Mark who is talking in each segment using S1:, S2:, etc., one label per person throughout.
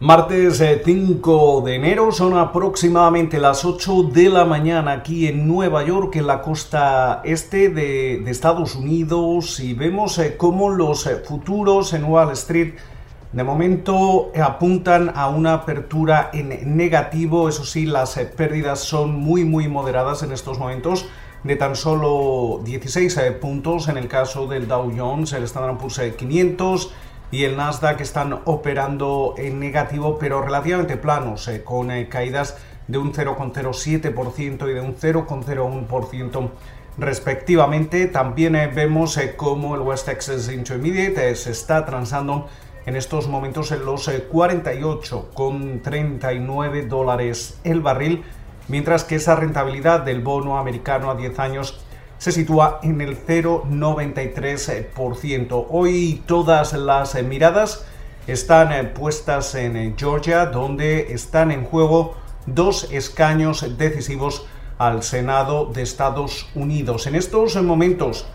S1: Martes 5 eh, de enero, son aproximadamente las 8 de la mañana aquí en Nueva York, en la costa este de, Estados Unidos, y vemos eh, cómo los eh, futuros en Wall Street de momento apuntan a una apertura en negativo, eso sí, las pérdidas son muy muy moderadas en estos momentos, de tan solo 16 puntos. En el caso del Dow Jones, el Standard Poor's 500, y el Nasdaq están operando en negativo, pero relativamente planos, eh, con eh, caídas de un 0,07% y de un 0,01% respectivamente. También eh, vemos cómo el West Texas Intermediate se está transando en estos momentos en los 48,39 dólares el barril, mientras que esa rentabilidad del bono americano a 10 años se sitúa en el 0,93%. Hoy todas las miradas están eh, puestas en eh, Georgia, donde están en juego dos escaños decisivos al Senado de Estados Unidos. En estos momentos,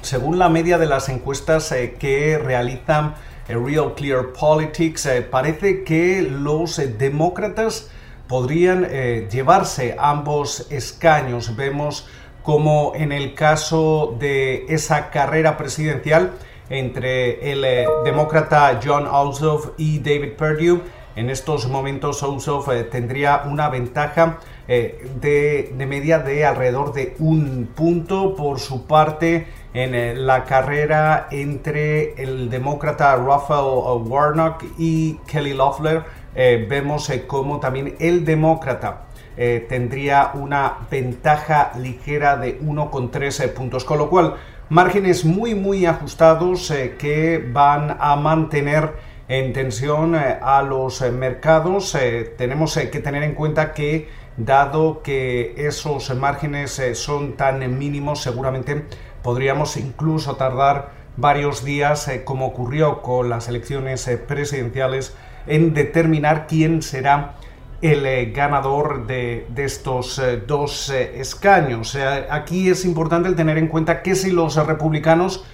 S1: según la media de las encuestas eh, que realizan Real Clear Politics, parece que los demócratas podrían llevarse ambos escaños. Vemos como en el caso de esa carrera presidencial entre el eh, demócrata John Ossoff y David Perdue. En estos momentos Ossoff eh, tendría una ventaja eh, de, media de alrededor de un punto por su parte en la carrera entre el demócrata Raphael Warnock y Kelly Loeffler. vemos como también el demócrata eh, tendría una ventaja ligera de 1,13 puntos, con lo cual márgenes muy muy ajustados eh, que van a mantener en tensión eh, a los mercados. tenemos que tener en cuenta que dado que esos márgenes son tan mínimos, seguramente podríamos incluso tardar varios días, como ocurrió con las elecciones presidenciales, en determinar quién será el eh, ganador de, estos eh, dos eh, escaños. aquí es importante el tener en cuenta que si los republicanos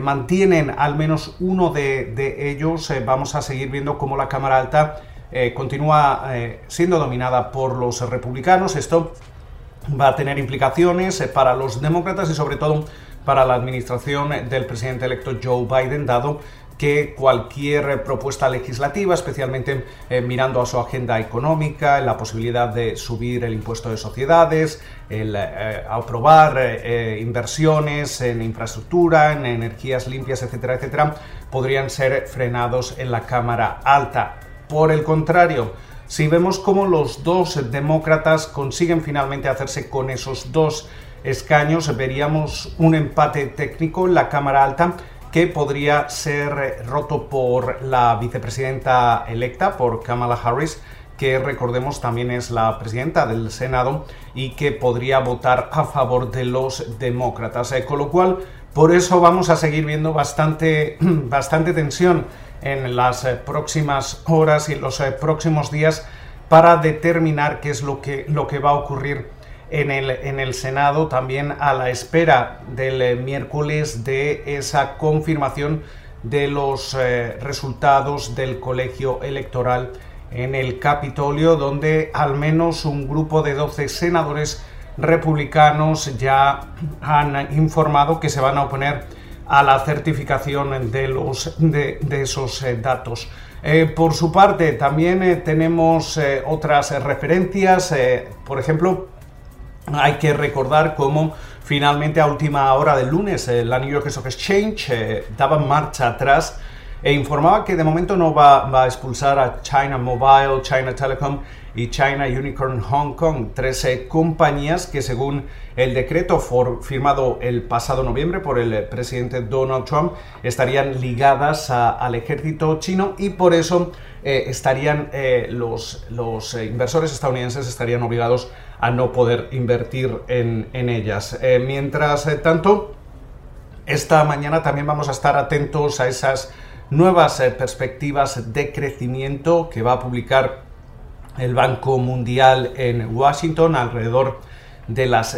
S1: mantienen al menos uno de, ellos, vamos a seguir viendo cómo la Cámara Alta continúa siendo dominada por los republicanos. Esto va a tener implicaciones para los demócratas y sobre todo para la administración del presidente electo Joe Biden, dado que cualquier propuesta legislativa, especialmente eh, mirando a su agenda económica, la posibilidad de subir el impuesto de sociedades, el eh, aprobar eh, inversiones en infraestructura, en energías limpias, etcétera, etcétera, podrían ser frenados en la Cámara Alta. Por el contrario, si vemos cómo los dos demócratas consiguen finalmente hacerse con esos dos escaños, veríamos un empate técnico en la Cámara Alta que podría ser roto por la vicepresidenta electa, por Kamala Harris, que recordemos también es la presidenta del Senado y que podría votar a favor de los demócratas. Eh, con lo cual, por eso vamos a seguir viendo bastante, bastante tensión en las eh, próximas horas y en los eh, próximos días para determinar qué es lo que, lo que va a ocurrir en el, en el Senado, también a la espera del eh, miércoles de esa confirmación de los eh, resultados del colegio electoral en el Capitolio, donde al menos un grupo de 12 senadores republicanos ya han informado que se van a oponer a la certificación de, los, de, esos eh, datos. por su parte, también tenemos otras referencias, por ejemplo, hay que recordar cómo finalmente a última hora del lunes eh, la New York Stock Exchange eh, daba marcha atrás e informaba que de momento no va, a expulsar a China Mobile, China Telecom y China Unicorn Hong Kong, tres eh, compañías que según el decreto firmado el pasado noviembre por el presidente Donald Trump estarían ligadas al ejército chino y por eso estarían los, los inversores estadounidenses estarían obligados a no poder invertir en, ellas. Eh, mientras eh, tanto, esta mañana también vamos a estar atentos a esas nuevas eh, perspectivas de crecimiento que va a publicar el Banco Mundial en Washington alrededor de las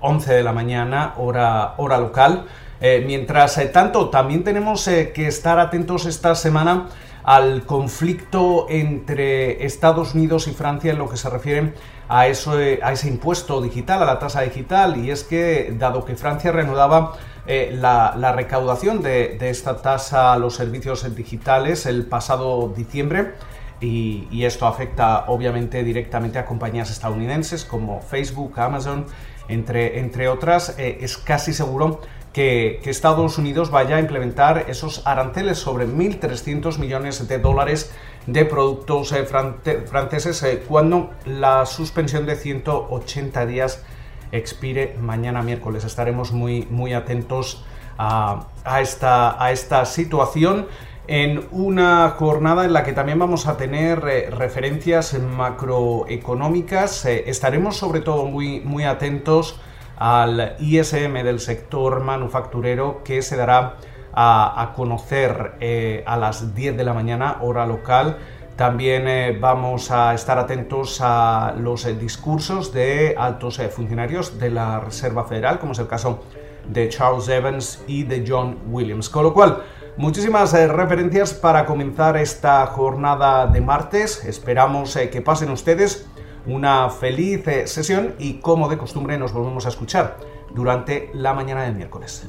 S1: 11 de la mañana, hora, hora local. mientras tanto, también tenemos que estar atentos esta semana al conflicto entre Estados Unidos y Francia en lo que se refiere a, eso, a ese impuesto digital, a la tasa digital, y es que dado que Francia reanudaba eh, la, recaudación de, esta tasa a los servicios digitales el pasado diciembre, y, esto afecta obviamente directamente a compañías estadounidenses como Facebook, Amazon, entre, entre otras, eh, es casi seguro que, Estados Unidos vaya a implementar esos aranceles sobre 1.300 millones de dólares de productos eh, franceses eh, cuando la suspensión de 180 días expire mañana miércoles. Estaremos muy, muy atentos a, esta, a esta situación en una jornada en la que también vamos a tener eh, referencias macroeconómicas. estaremos sobre todo muy, muy atentos al ISM del sector manufacturero que se dará a, conocer eh, a las 10 de la mañana hora local. También eh, vamos a estar atentos a los eh, discursos de altos funcionarios de la Reserva Federal, como es el caso de Charles Evans y de John Williams. Con lo cual, muchísimas referencias para comenzar esta jornada de martes. Esperamos que pasen ustedes una feliz eh, sesión y como de costumbre nos volvemos a escuchar durante la mañana del miércoles.